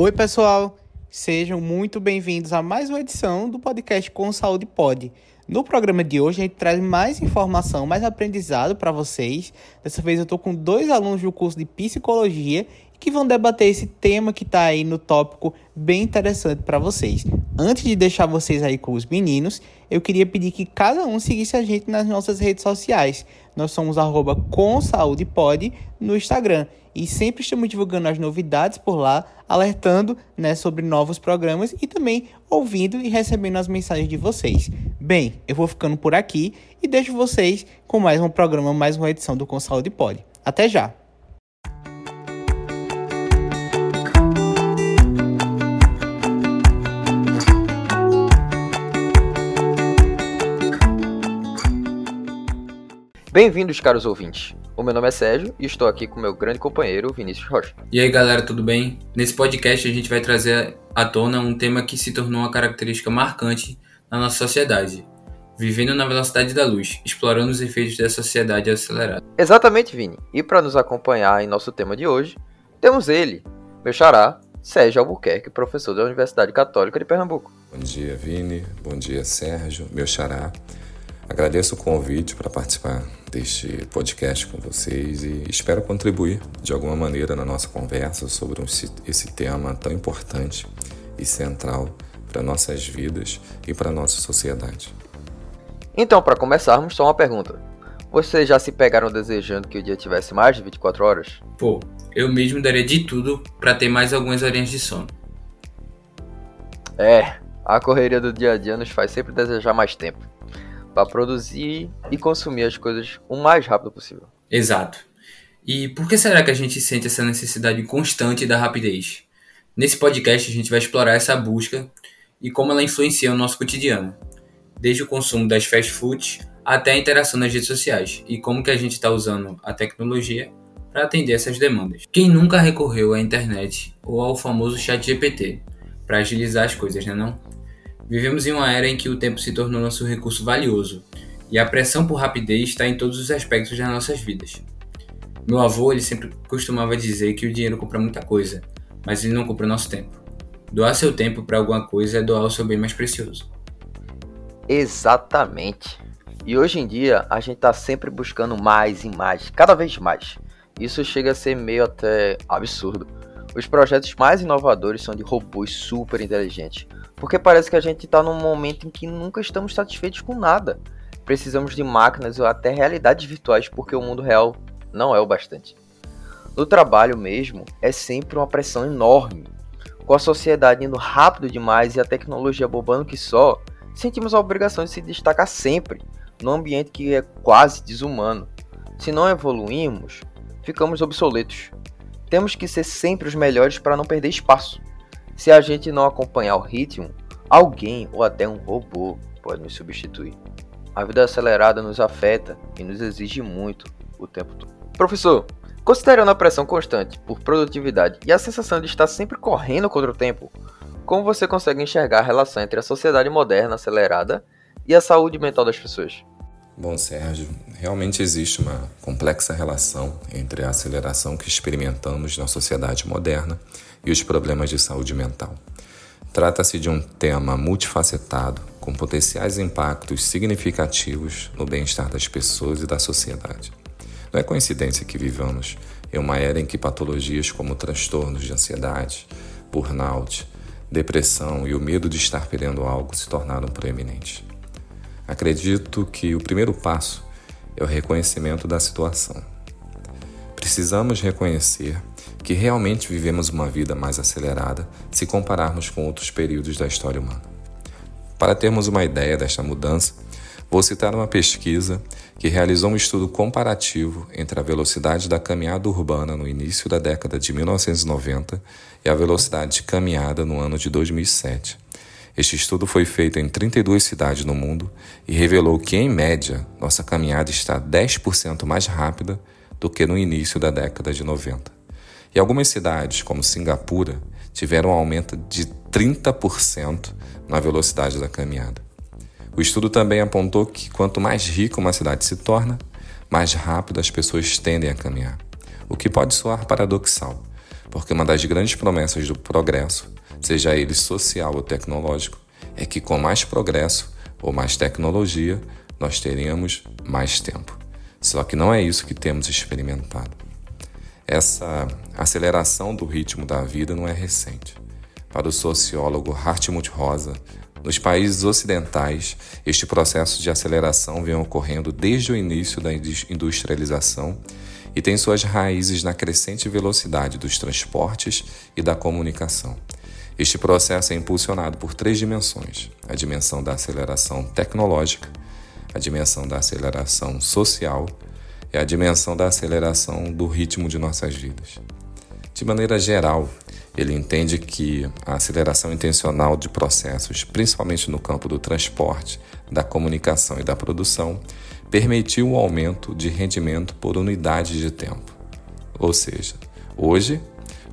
Oi, pessoal! Sejam muito bem-vindos a mais uma edição do podcast Com Saúde Pode. No programa de hoje, a gente traz mais informação, mais aprendizado para vocês. Dessa vez, eu estou com dois alunos do curso de psicologia que vão debater esse tema que está aí no tópico bem interessante para vocês. Antes de deixar vocês aí com os meninos, eu queria pedir que cada um seguisse a gente nas nossas redes sociais. Nós somos arroba com saúde pode no Instagram e sempre estamos divulgando as novidades por lá, alertando né, sobre novos programas e também ouvindo e recebendo as mensagens de vocês. Bem, eu vou ficando por aqui e deixo vocês com mais um programa, mais uma edição do Com Saúde Pode. Até já! Bem-vindos, caros ouvintes. O meu nome é Sérgio e estou aqui com meu grande companheiro Vinícius Rocha. E aí, galera, tudo bem? Nesse podcast a gente vai trazer à tona um tema que se tornou uma característica marcante na nossa sociedade. Vivendo na velocidade da luz, explorando os efeitos da sociedade acelerada. Exatamente, Vini. E para nos acompanhar em nosso tema de hoje, temos ele, meu xará, Sérgio Albuquerque, professor da Universidade Católica de Pernambuco. Bom dia, Vini. Bom dia, Sérgio, meu xará. Agradeço o convite para participar deste podcast com vocês e espero contribuir de alguma maneira na nossa conversa sobre esse tema tão importante e central para nossas vidas e para nossa sociedade. Então, para começarmos, só uma pergunta. Vocês já se pegaram desejando que o dia tivesse mais de 24 horas? Pô, eu mesmo daria de tudo para ter mais algumas horinhas de sono. É, a correria do dia a dia nos faz sempre desejar mais tempo para produzir e consumir as coisas o mais rápido possível. Exato. E por que será que a gente sente essa necessidade constante da rapidez? Nesse podcast a gente vai explorar essa busca e como ela influencia o nosso cotidiano, desde o consumo das fast foods até a interação nas redes sociais e como que a gente está usando a tecnologia para atender essas demandas. Quem nunca recorreu à internet ou ao famoso chat GPT para agilizar as coisas, né não? Vivemos em uma era em que o tempo se tornou nosso recurso valioso e a pressão por rapidez está em todos os aspectos das nossas vidas. Meu avô ele sempre costumava dizer que o dinheiro compra muita coisa, mas ele não compra nosso tempo. Doar seu tempo para alguma coisa é doar o seu bem mais precioso. Exatamente. E hoje em dia a gente está sempre buscando mais e mais, cada vez mais. Isso chega a ser meio até absurdo. Os projetos mais inovadores são de robôs super inteligentes, porque parece que a gente está num momento em que nunca estamos satisfeitos com nada. Precisamos de máquinas ou até realidades virtuais porque o mundo real não é o bastante. No trabalho mesmo, é sempre uma pressão enorme. Com a sociedade indo rápido demais e a tecnologia bobando que só, sentimos a obrigação de se destacar sempre, num ambiente que é quase desumano. Se não evoluirmos, ficamos obsoletos. Temos que ser sempre os melhores para não perder espaço. Se a gente não acompanhar o ritmo, alguém ou até um robô pode nos substituir. A vida acelerada nos afeta e nos exige muito o tempo todo. Professor, considerando a pressão constante por produtividade e a sensação de estar sempre correndo contra o tempo, como você consegue enxergar a relação entre a sociedade moderna acelerada e a saúde mental das pessoas? Bom, Sérgio, realmente existe uma complexa relação entre a aceleração que experimentamos na sociedade moderna e os problemas de saúde mental. Trata-se de um tema multifacetado, com potenciais impactos significativos no bem-estar das pessoas e da sociedade. Não é coincidência que vivamos em uma era em que patologias como transtornos de ansiedade, burnout, depressão e o medo de estar perdendo algo se tornaram proeminentes. Acredito que o primeiro passo é o reconhecimento da situação. Precisamos reconhecer que realmente vivemos uma vida mais acelerada se compararmos com outros períodos da história humana. Para termos uma ideia desta mudança, vou citar uma pesquisa que realizou um estudo comparativo entre a velocidade da caminhada urbana no início da década de 1990 e a velocidade de caminhada no ano de 2007. Este estudo foi feito em 32 cidades no mundo e revelou que, em média, nossa caminhada está 10% mais rápida do que no início da década de 90. E algumas cidades, como Singapura, tiveram um aumento de 30% na velocidade da caminhada. O estudo também apontou que quanto mais rica uma cidade se torna, mais rápido as pessoas tendem a caminhar. O que pode soar paradoxal, porque uma das grandes promessas do progresso, seja ele social ou tecnológico, é que com mais progresso ou mais tecnologia, nós teremos mais tempo. Só que não é isso que temos experimentado. Essa aceleração do ritmo da vida não é recente. Para o sociólogo Hartmut Rosa, nos países ocidentais, este processo de aceleração vem ocorrendo desde o início da industrialização e tem suas raízes na crescente velocidade dos transportes e da comunicação. Este processo é impulsionado por três dimensões: a dimensão da aceleração tecnológica, a dimensão da aceleração social e a dimensão da aceleração do ritmo de nossas vidas. De maneira geral, ele entende que a aceleração intencional de processos, principalmente no campo do transporte, da comunicação e da produção, permitiu o aumento de rendimento por unidade de tempo. Ou seja, hoje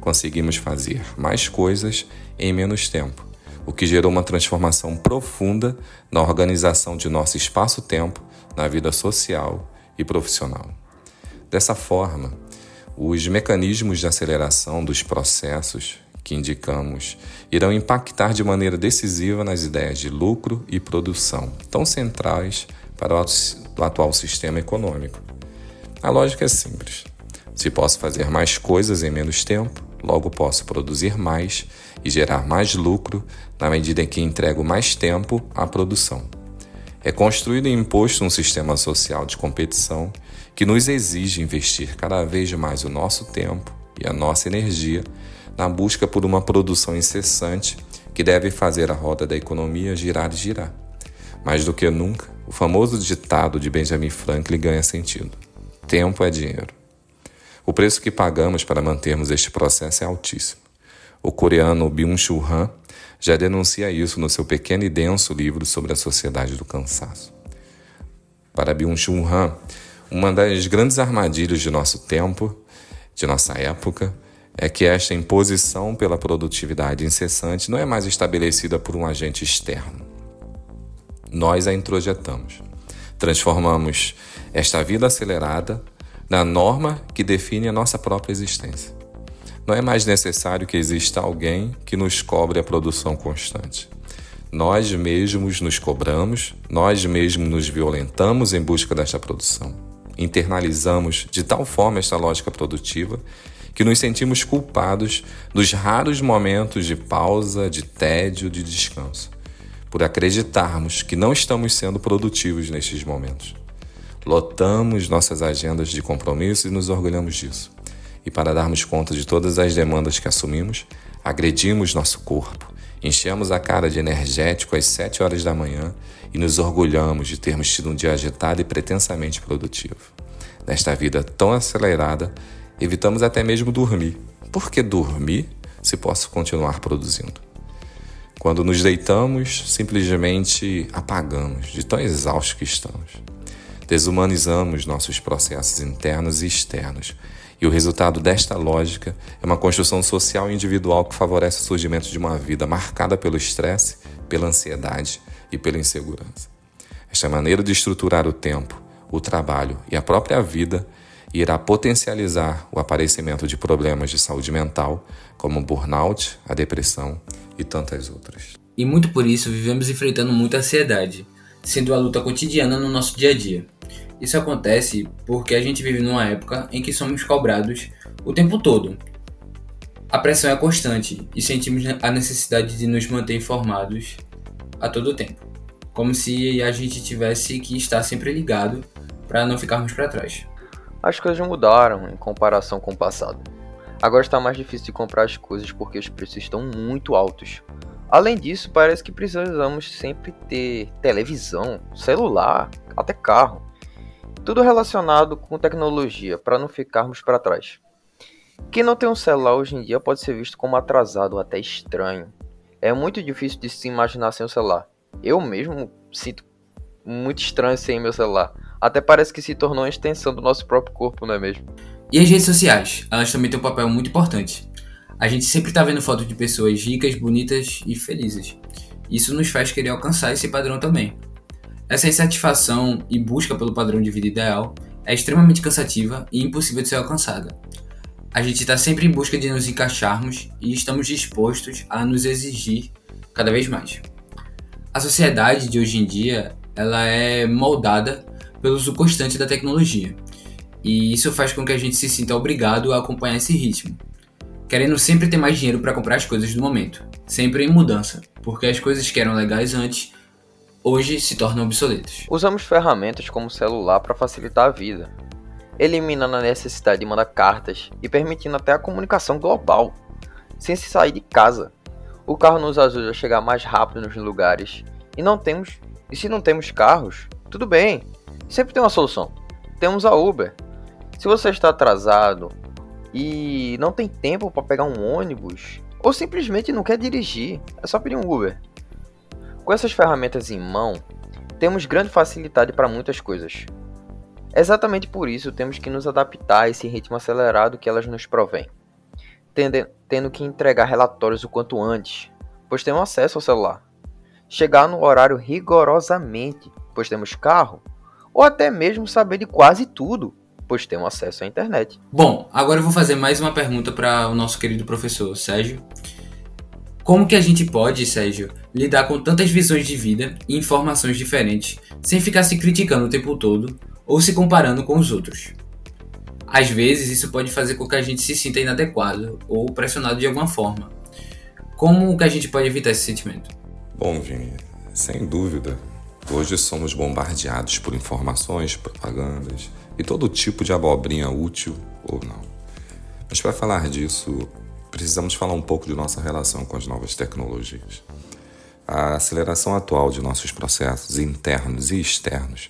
conseguimos fazer mais coisas em menos tempo, o que gerou uma transformação profunda na organização de nosso espaço-tempo na vida social e profissional. Dessa forma, os mecanismos de aceleração dos processos que indicamos irão impactar de maneira decisiva nas ideias de lucro e produção, tão centrais para o atual sistema econômico. A lógica é simples. Se posso fazer mais coisas em menos tempo, logo posso produzir mais e gerar mais lucro na medida em que entrego mais tempo à produção. É construído e imposto um sistema social de competição que nos exige investir cada vez mais o nosso tempo e a nossa energia na busca por uma produção incessante que deve fazer a roda da economia girar e girar. Mais do que nunca, o famoso ditado de Benjamin Franklin ganha sentido: tempo é dinheiro. O preço que pagamos para mantermos este processo é altíssimo. O coreano Byung-Chul Han já denuncia isso no seu pequeno e denso livro sobre a sociedade do cansaço. Para Byung-Chul Han, uma das grandes armadilhas de nosso tempo, de nossa época, é que esta imposição pela produtividade incessante não é mais estabelecida por um agente externo nós a introjetamos. Transformamos esta vida acelerada na norma que define a nossa própria existência. Não é mais necessário que exista alguém que nos cobre a produção constante. Nós mesmos nos cobramos, nós mesmos nos violentamos em busca desta produção. Internalizamos de tal forma esta lógica produtiva que nos sentimos culpados dos raros momentos de pausa, de tédio, de descanso por acreditarmos que não estamos sendo produtivos nestes momentos. Lotamos nossas agendas de compromisso e nos orgulhamos disso. E para darmos conta de todas as demandas que assumimos, agredimos nosso corpo, enchemos a cara de energético às sete horas da manhã e nos orgulhamos de termos tido um dia agitado e pretensamente produtivo. Nesta vida tão acelerada, evitamos até mesmo dormir. Por que dormir se posso continuar produzindo? Quando nos deitamos, simplesmente apagamos de tão exaustos que estamos. Desumanizamos nossos processos internos e externos. E o resultado desta lógica é uma construção social e individual que favorece o surgimento de uma vida marcada pelo estresse, pela ansiedade e pela insegurança. Esta maneira de estruturar o tempo, o trabalho e a própria vida irá potencializar o aparecimento de problemas de saúde mental, como o burnout, a depressão e tantas outras. E muito por isso vivemos enfrentando muita ansiedade, sendo a luta cotidiana no nosso dia a dia. Isso acontece porque a gente vive numa época em que somos cobrados o tempo todo. A pressão é constante e sentimos a necessidade de nos manter informados a todo tempo, como se a gente tivesse que estar sempre ligado para não ficarmos para trás. As coisas mudaram em comparação com o passado. Agora está mais difícil de comprar as coisas porque os preços estão muito altos. Além disso, parece que precisamos sempre ter televisão, celular, até carro. Tudo relacionado com tecnologia para não ficarmos para trás. Quem não tem um celular hoje em dia pode ser visto como atrasado ou até estranho. É muito difícil de se imaginar sem o celular. Eu mesmo sinto muito estranho sem meu celular. Até parece que se tornou uma extensão do nosso próprio corpo, não é mesmo? E as redes sociais, elas também têm um papel muito importante. A gente sempre está vendo fotos de pessoas ricas, bonitas e felizes. Isso nos faz querer alcançar esse padrão também. Essa insatisfação e busca pelo padrão de vida ideal é extremamente cansativa e impossível de ser alcançada. a gente está sempre em busca de nos encaixarmos e estamos dispostos a nos exigir cada vez mais. A sociedade de hoje em dia ela é moldada pelo uso constante da tecnologia e isso faz com que a gente se sinta obrigado a acompanhar esse ritmo, querendo sempre ter mais dinheiro para comprar as coisas do momento, sempre em mudança, porque as coisas que eram legais antes hoje se tornam obsoletas. Usamos ferramentas como o celular para facilitar a vida, eliminando a necessidade de mandar cartas e permitindo até a comunicação global, sem se sair de casa. O carro nos ajuda a chegar mais rápido nos lugares e não temos e se não temos carros, tudo bem, sempre tem uma solução. Temos a Uber. Se você está atrasado e não tem tempo para pegar um ônibus ou simplesmente não quer dirigir, é só pedir um Uber. Com essas ferramentas em mão, temos grande facilidade para muitas coisas. Exatamente por isso temos que nos adaptar a esse ritmo acelerado que elas nos provêm, tendo, tendo que entregar relatórios o quanto antes, pois temos acesso ao celular. Chegar no horário rigorosamente, pois temos carro, ou até mesmo saber de quase tudo, pois temos acesso à internet. Bom, agora eu vou fazer mais uma pergunta para o nosso querido professor Sérgio. Como que a gente pode, Sérgio, lidar com tantas visões de vida e informações diferentes sem ficar se criticando o tempo todo ou se comparando com os outros? Às vezes isso pode fazer com que a gente se sinta inadequado ou pressionado de alguma forma. Como que a gente pode evitar esse sentimento? Bom, Vini, sem dúvida, hoje somos bombardeados por informações, propagandas e todo tipo de abobrinha útil ou não. Mas para falar disso, precisamos falar um pouco de nossa relação com as novas tecnologias. A aceleração atual de nossos processos internos e externos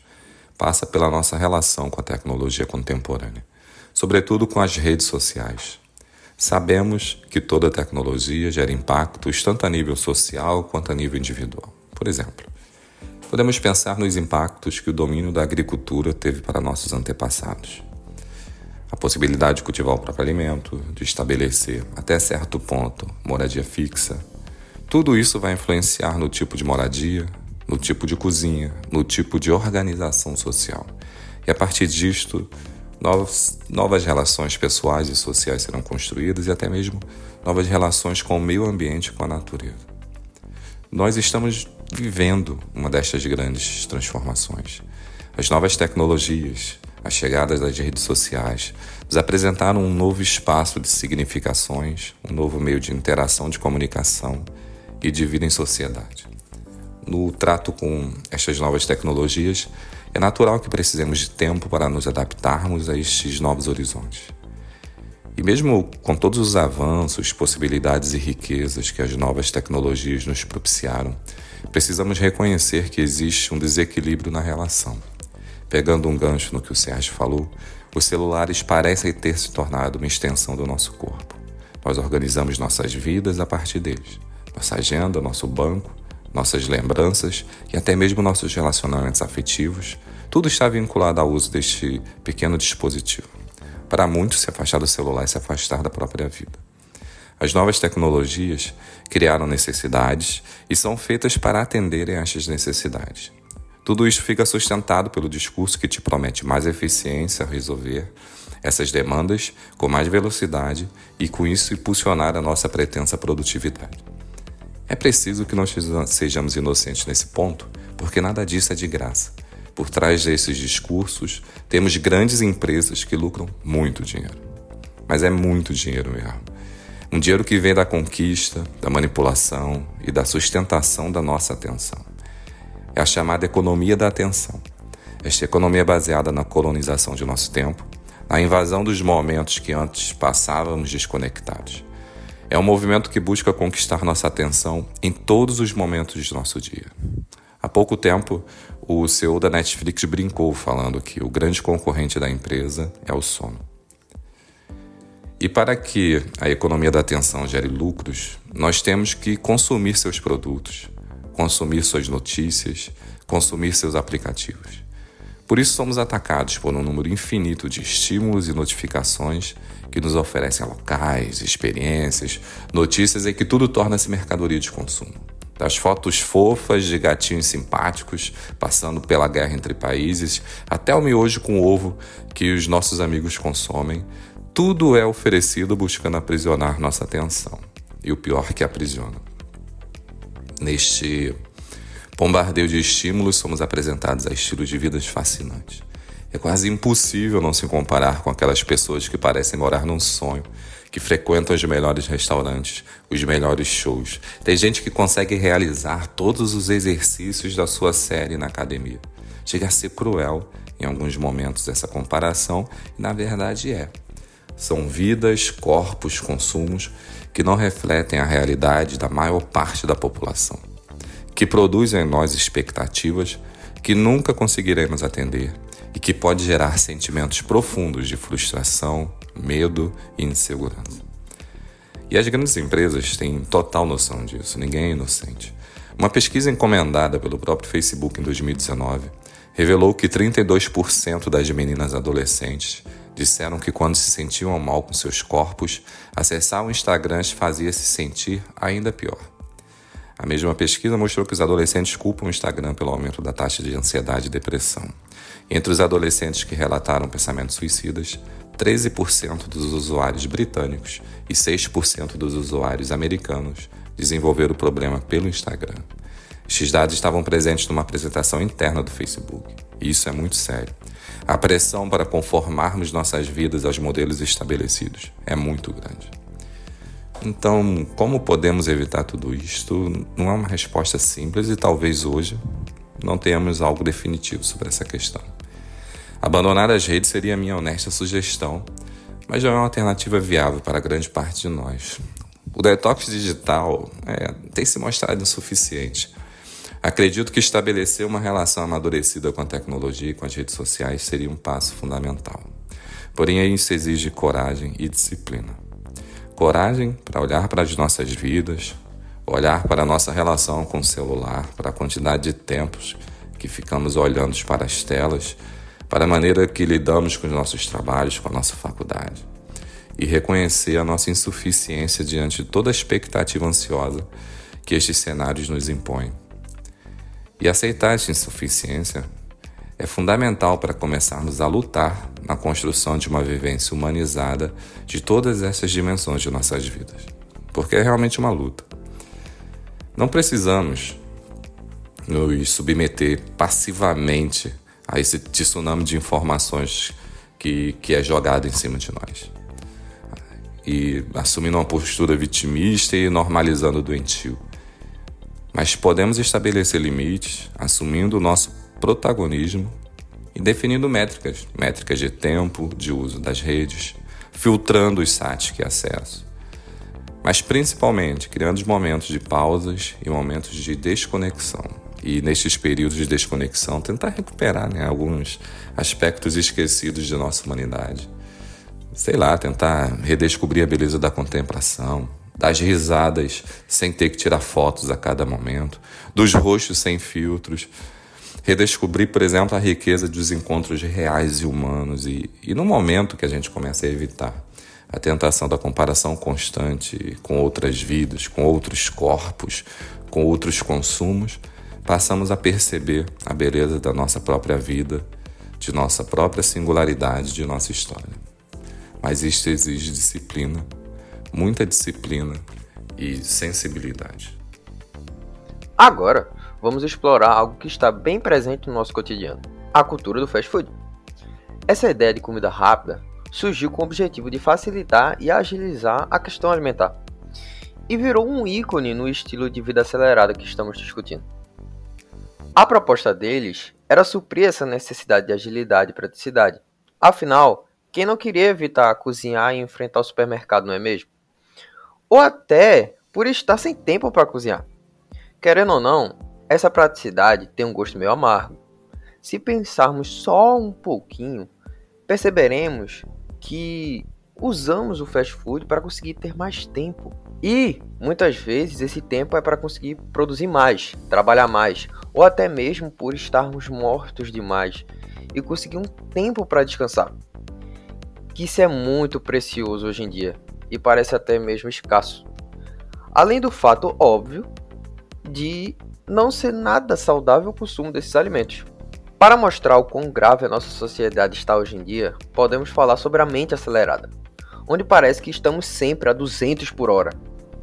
passa pela nossa relação com a tecnologia contemporânea, sobretudo com as redes sociais. Sabemos que toda tecnologia gera impactos tanto a nível social quanto a nível individual. Por exemplo, podemos pensar nos impactos que o domínio da agricultura teve para nossos antepassados a possibilidade de cultivar o próprio alimento, de estabelecer, até certo ponto, moradia fixa. Tudo isso vai influenciar no tipo de moradia, no tipo de cozinha, no tipo de organização social. E a partir disto, novas, novas relações pessoais e sociais serão construídas e até mesmo novas relações com o meio ambiente e com a natureza. Nós estamos vivendo uma destas grandes transformações. As novas tecnologias, a chegada das redes sociais, nos apresentaram um novo espaço de significações, um novo meio de interação, de comunicação e de vida em sociedade. No trato com estas novas tecnologias, é natural que precisemos de tempo para nos adaptarmos a estes novos horizontes. E mesmo com todos os avanços, possibilidades e riquezas que as novas tecnologias nos propiciaram, precisamos reconhecer que existe um desequilíbrio na relação Pegando um gancho no que o Sérgio falou, os celulares parecem ter se tornado uma extensão do nosso corpo. Nós organizamos nossas vidas a partir deles. Nossa agenda, nosso banco, nossas lembranças e até mesmo nossos relacionamentos afetivos, tudo está vinculado ao uso deste pequeno dispositivo. Para muitos, se afastar do celular é se afastar da própria vida. As novas tecnologias criaram necessidades e são feitas para atenderem a estas necessidades. Tudo isso fica sustentado pelo discurso que te promete mais eficiência ao resolver essas demandas com mais velocidade e com isso impulsionar a nossa pretensa produtividade. É preciso que nós sejamos inocentes nesse ponto, porque nada disso é de graça. Por trás desses discursos, temos grandes empresas que lucram muito dinheiro. Mas é muito dinheiro mesmo. Um dinheiro que vem da conquista, da manipulação e da sustentação da nossa atenção é a chamada economia da atenção. Esta economia é baseada na colonização de nosso tempo, na invasão dos momentos que antes passávamos desconectados. É um movimento que busca conquistar nossa atenção em todos os momentos de nosso dia. Há pouco tempo, o CEO da Netflix brincou falando que o grande concorrente da empresa é o sono. E para que a economia da atenção gere lucros, nós temos que consumir seus produtos, consumir suas notícias, consumir seus aplicativos. Por isso somos atacados por um número infinito de estímulos e notificações que nos oferecem locais, experiências, notícias e que tudo torna-se mercadoria de consumo. Das fotos fofas de gatinhos simpáticos passando pela guerra entre países, até o miojo com ovo que os nossos amigos consomem, tudo é oferecido buscando aprisionar nossa atenção. E o pior que aprisiona. Neste bombardeio de estímulos, somos apresentados a estilos de vidas fascinantes. É quase impossível não se comparar com aquelas pessoas que parecem morar num sonho, que frequentam os melhores restaurantes, os melhores shows. Tem gente que consegue realizar todos os exercícios da sua série na academia. Chega a ser cruel em alguns momentos essa comparação, e na verdade é. São vidas, corpos, consumos que não refletem a realidade da maior parte da população, que produzem em nós expectativas que nunca conseguiremos atender e que pode gerar sentimentos profundos de frustração, medo e insegurança. E as grandes empresas têm total noção disso, ninguém é inocente. Uma pesquisa encomendada pelo próprio Facebook em 2019 revelou que 32% das meninas adolescentes disseram que quando se sentiam mal com seus corpos, acessar o Instagram fazia se sentir ainda pior. A mesma pesquisa mostrou que os adolescentes culpam o Instagram pelo aumento da taxa de ansiedade e depressão. Entre os adolescentes que relataram pensamentos suicidas, 13% dos usuários britânicos e 6% dos usuários americanos desenvolveram o problema pelo Instagram. Estes dados estavam presentes numa apresentação interna do Facebook. E isso é muito sério. A pressão para conformarmos nossas vidas aos modelos estabelecidos é muito grande. Então, como podemos evitar tudo isto? Não é uma resposta simples e talvez hoje não tenhamos algo definitivo sobre essa questão. Abandonar as redes seria a minha honesta sugestão, mas já é uma alternativa viável para grande parte de nós. O detox digital é, tem se mostrado insuficiente Acredito que estabelecer uma relação amadurecida com a tecnologia e com as redes sociais seria um passo fundamental. Porém, isso exige coragem e disciplina. Coragem para olhar para as nossas vidas, olhar para a nossa relação com o celular, para a quantidade de tempos que ficamos olhando para as telas, para a maneira que lidamos com os nossos trabalhos, com a nossa faculdade. E reconhecer a nossa insuficiência diante de toda a expectativa ansiosa que estes cenários nos impõem. E aceitar essa insuficiência é fundamental para começarmos a lutar na construção de uma vivência humanizada de todas essas dimensões de nossas vidas. Porque é realmente uma luta. Não precisamos nos submeter passivamente a esse tsunami de informações que, que é jogado em cima de nós. E assumindo uma postura vitimista e normalizando o doentio. Mas podemos estabelecer limites, assumindo o nosso protagonismo e definindo métricas, métricas de tempo, de uso das redes, filtrando os sites que acesso. Mas principalmente criando momentos de pausas e momentos de desconexão. E nestes períodos de desconexão, tentar recuperar né, alguns aspectos esquecidos de nossa humanidade. Sei lá, tentar redescobrir a beleza da contemplação, das risadas sem ter que tirar fotos a cada momento, dos rostos sem filtros. Redescobrir, por exemplo, a riqueza dos encontros reais e humanos, e, e no momento que a gente começa a evitar a tentação da comparação constante com outras vidas, com outros corpos, com outros consumos, passamos a perceber a beleza da nossa própria vida, de nossa própria singularidade, de nossa história. Mas isto exige disciplina muita disciplina e sensibilidade. Agora, vamos explorar algo que está bem presente no nosso cotidiano: a cultura do fast food. Essa ideia de comida rápida surgiu com o objetivo de facilitar e agilizar a questão alimentar e virou um ícone no estilo de vida acelerada que estamos discutindo. A proposta deles era suprir essa necessidade de agilidade e praticidade. Afinal, quem não queria evitar cozinhar e enfrentar o supermercado, não é mesmo? ou até por estar sem tempo para cozinhar. Querendo ou não, essa praticidade tem um gosto meio amargo. Se pensarmos só um pouquinho, perceberemos que usamos o fast food para conseguir ter mais tempo. E muitas vezes esse tempo é para conseguir produzir mais, trabalhar mais, ou até mesmo por estarmos mortos demais e conseguir um tempo para descansar. Que isso é muito precioso hoje em dia e parece até mesmo escasso. Além do fato óbvio de não ser nada saudável o consumo desses alimentos. Para mostrar o quão grave a nossa sociedade está hoje em dia, podemos falar sobre a mente acelerada. Onde parece que estamos sempre a 200 por hora.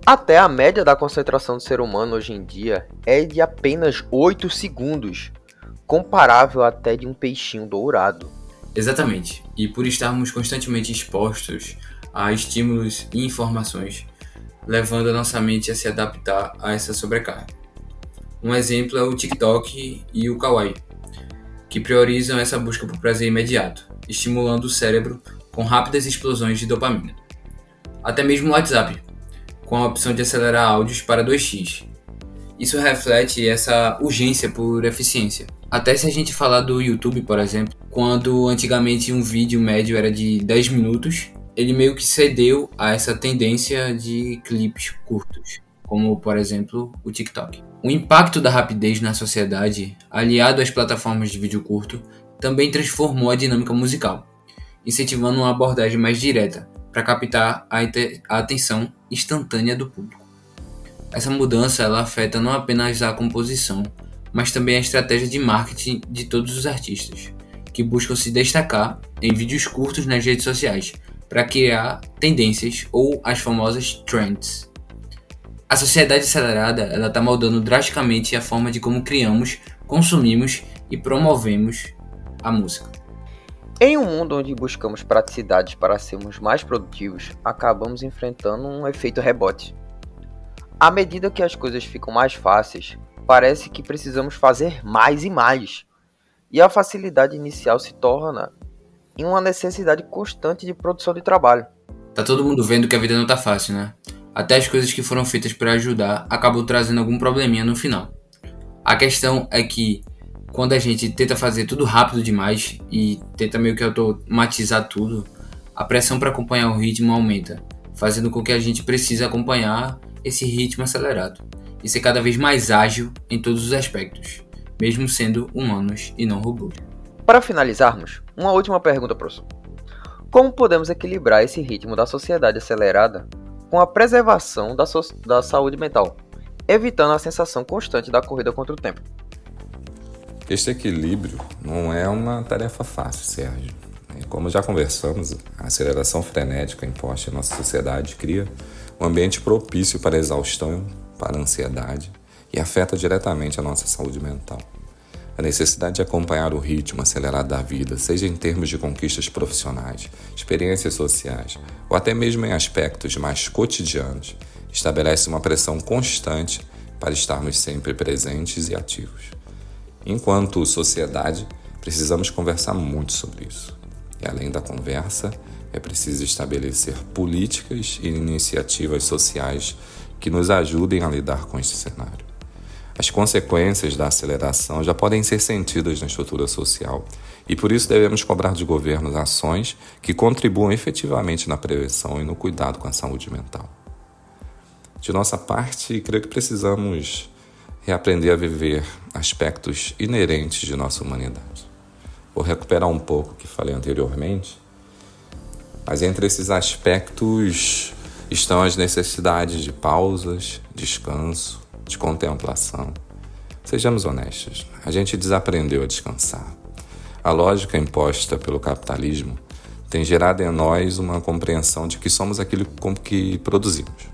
Até a média da concentração do ser humano hoje em dia é de apenas 8 segundos, comparável até de um peixinho dourado. Exatamente. E por estarmos constantemente expostos a estímulos e informações, levando a nossa mente a se adaptar a essa sobrecarga. Um exemplo é o TikTok e o Kawaii, que priorizam essa busca por prazer imediato, estimulando o cérebro com rápidas explosões de dopamina. Até mesmo o WhatsApp, com a opção de acelerar áudios para 2x. Isso reflete essa urgência por eficiência. Até se a gente falar do YouTube, por exemplo, quando antigamente um vídeo médio era de 10 minutos, ele meio que cedeu a essa tendência de clipes curtos, como por exemplo o TikTok. O impacto da rapidez na sociedade, aliado às plataformas de vídeo curto, também transformou a dinâmica musical, incentivando uma abordagem mais direta para captar a, a atenção instantânea do público. Essa mudança ela afeta não apenas a composição, mas também a estratégia de marketing de todos os artistas, que buscam se destacar em vídeos curtos nas redes sociais para criar tendências ou as famosas trends. A sociedade acelerada está moldando drasticamente a forma de como criamos, consumimos e promovemos a música. Em um mundo onde buscamos praticidades para sermos mais produtivos, acabamos enfrentando um efeito rebote. À medida que as coisas ficam mais fáceis, parece que precisamos fazer mais e mais e a facilidade inicial se torna em uma necessidade constante de produção de trabalho. Tá todo mundo vendo que a vida não tá fácil, né? Até as coisas que foram feitas para ajudar acabam trazendo algum probleminha no final. A questão é que quando a gente tenta fazer tudo rápido demais e tenta meio que automatizar tudo, a pressão para acompanhar o ritmo aumenta, fazendo com que a gente precise acompanhar esse ritmo acelerado e ser cada vez mais ágil em todos os aspectos mesmo sendo humanos e não robôs. Para finalizarmos, uma última pergunta, professor. Como podemos equilibrar esse ritmo da sociedade acelerada com a preservação da, so da saúde mental, evitando a sensação constante da corrida contra o tempo? Este equilíbrio não é uma tarefa fácil, Sérgio. Como já conversamos, a aceleração frenética imposta em nossa sociedade cria um ambiente propício para a exaustão, para a ansiedade e afeta diretamente a nossa saúde mental. A necessidade de acompanhar o ritmo acelerado da vida, seja em termos de conquistas profissionais, experiências sociais ou até mesmo em aspectos mais cotidianos, estabelece uma pressão constante para estarmos sempre presentes e ativos. Enquanto sociedade, precisamos conversar muito sobre isso. E além da conversa, é preciso estabelecer políticas e iniciativas sociais que nos ajudem a lidar com este cenário. As consequências da aceleração já podem ser sentidas na estrutura social e por isso devemos cobrar de governos ações que contribuam efetivamente na prevenção e no cuidado com a saúde mental. De nossa parte, creio que precisamos reaprender a viver aspectos inerentes de nossa humanidade. Vou recuperar um pouco o que falei anteriormente, mas entre esses aspectos estão as necessidades de pausas, descanso, de contemplação. Sejamos honestos, a gente desaprendeu a descansar. A lógica imposta pelo capitalismo tem gerado em nós uma compreensão de que somos aquilo com que produzimos.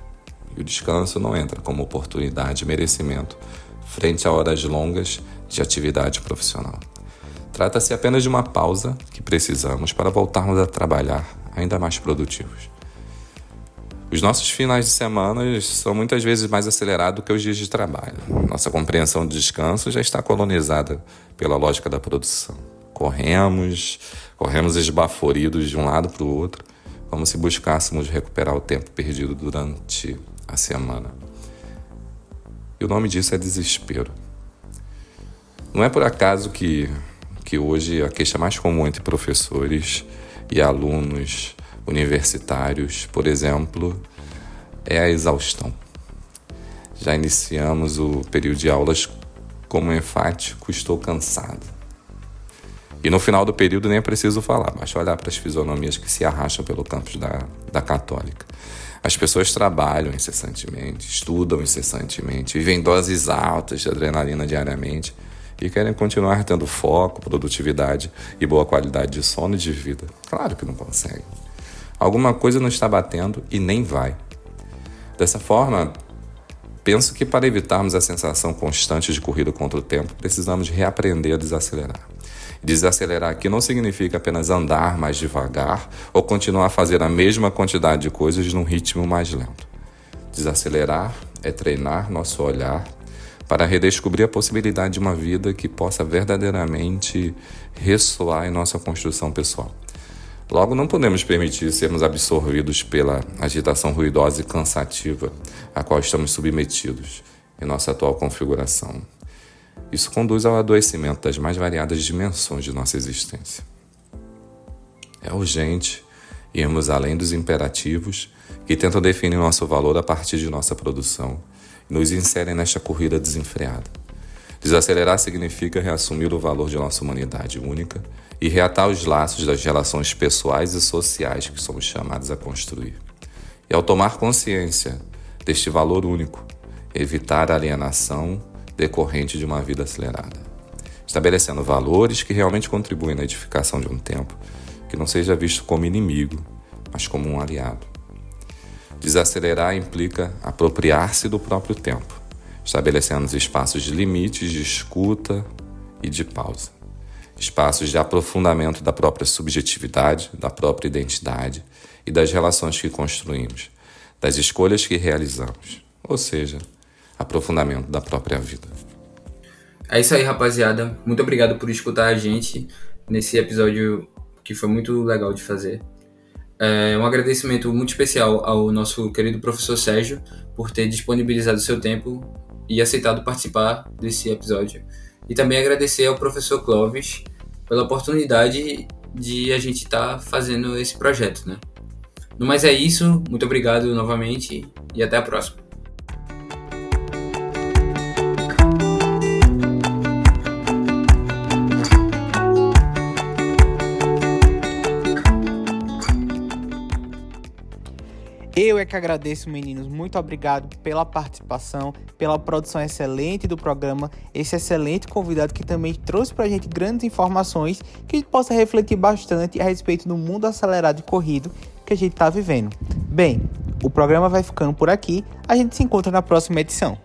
E o descanso não entra como oportunidade e merecimento frente a horas longas de atividade profissional. Trata-se apenas de uma pausa que precisamos para voltarmos a trabalhar ainda mais produtivos. Os nossos finais de semana são muitas vezes mais acelerados que os dias de trabalho. Nossa compreensão de descanso já está colonizada pela lógica da produção. Corremos, corremos esbaforidos de um lado para o outro, como se buscássemos recuperar o tempo perdido durante a semana. E o nome disso é desespero. Não é por acaso que, que hoje a queixa mais comum entre professores e alunos universitários, por exemplo, é a exaustão. Já iniciamos o período de aulas como enfático estou cansado. E no final do período nem é preciso falar, basta olhar para as fisionomias que se arrastam pelo campus da, da Católica. As pessoas trabalham incessantemente, estudam incessantemente, vivem doses altas de adrenalina diariamente e querem continuar tendo foco, produtividade e boa qualidade de sono e de vida. Claro que não conseguem. Alguma coisa não está batendo e nem vai. Dessa forma, penso que para evitarmos a sensação constante de corrida contra o tempo, precisamos reaprender a desacelerar. Desacelerar aqui não significa apenas andar mais devagar ou continuar a fazer a mesma quantidade de coisas num ritmo mais lento. Desacelerar é treinar nosso olhar para redescobrir a possibilidade de uma vida que possa verdadeiramente ressoar em nossa construção pessoal. Logo, não podemos permitir sermos absorvidos pela agitação ruidosa e cansativa a qual estamos submetidos em nossa atual configuração. Isso conduz ao adoecimento das mais variadas dimensões de nossa existência. É urgente irmos além dos imperativos que tentam definir nosso valor a partir de nossa produção e nos inserem nesta corrida desenfreada. Desacelerar significa reassumir o valor de nossa humanidade única e reatar os laços das relações pessoais e sociais que somos chamados a construir. E ao tomar consciência deste valor único, evitar a alienação decorrente de uma vida acelerada, estabelecendo valores que realmente contribuem na edificação de um tempo que não seja visto como inimigo, mas como um aliado. Desacelerar implica apropriar-se do próprio tempo, estabelecendo os espaços de limites de escuta e de pausa. Espaços de aprofundamento da própria subjetividade, da própria identidade e das relações que construímos, das escolhas que realizamos, ou seja, aprofundamento da própria vida. É isso aí, rapaziada. Muito obrigado por escutar a gente nesse episódio que foi muito legal de fazer. É um agradecimento muito especial ao nosso querido professor Sérgio por ter disponibilizado seu tempo e aceitado participar desse episódio. E também agradecer ao professor Clóvis pela oportunidade de a gente estar tá fazendo esse projeto, né? No mais é isso, muito obrigado novamente e até a próxima. Eu é que agradeço, meninos. Muito obrigado pela participação, pela produção excelente do programa, esse excelente convidado que também trouxe pra gente grandes informações que a gente possa refletir bastante a respeito do mundo acelerado e corrido que a gente está vivendo. Bem, o programa vai ficando por aqui. A gente se encontra na próxima edição.